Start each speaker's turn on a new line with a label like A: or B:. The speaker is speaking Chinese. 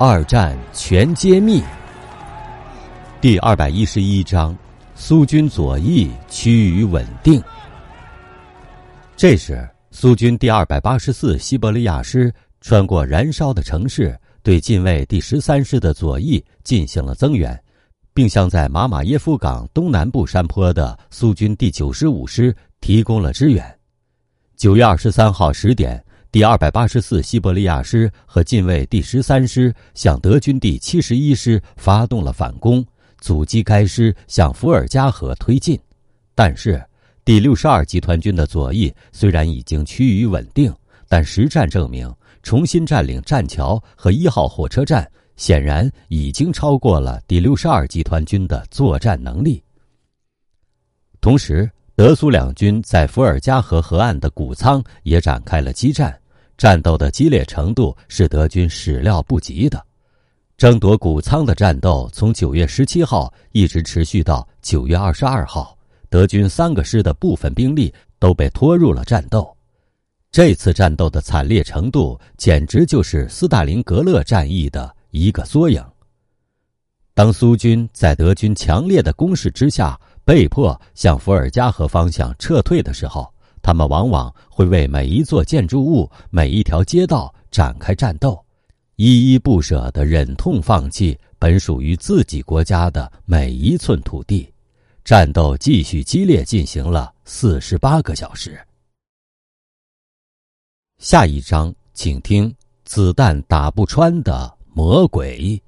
A: 二战全揭秘。第二百一十一章：苏军左翼趋于稳定。这时，苏军第二百八十四西伯利亚师穿过燃烧的城市，对近卫第十三师的左翼进行了增援，并向在马马耶夫港东南部山坡的苏军第九十五师提供了支援。九月二十三号十点。第二百八十四西伯利亚师和近卫第十三师向德军第七十一师发动了反攻，阻击该师向伏尔加河推进。但是，第六十二集团军的左翼虽然已经趋于稳定，但实战证明，重新占领栈桥和一号火车站显然已经超过了第六十二集团军的作战能力。同时，德苏两军在伏尔加河河岸的谷仓也展开了激战，战斗的激烈程度是德军始料不及的。争夺谷仓的战斗从九月十七号一直持续到九月二十二号，德军三个师的部分兵力都被拖入了战斗。这次战斗的惨烈程度，简直就是斯大林格勒战役的一个缩影。当苏军在德军强烈的攻势之下，被迫向伏尔加河方向撤退的时候，他们往往会为每一座建筑物、每一条街道展开战斗，依依不舍地忍痛放弃本属于自己国家的每一寸土地。战斗继续激烈进行了四十八个小时。下一章，请听：子弹打不穿的魔鬼。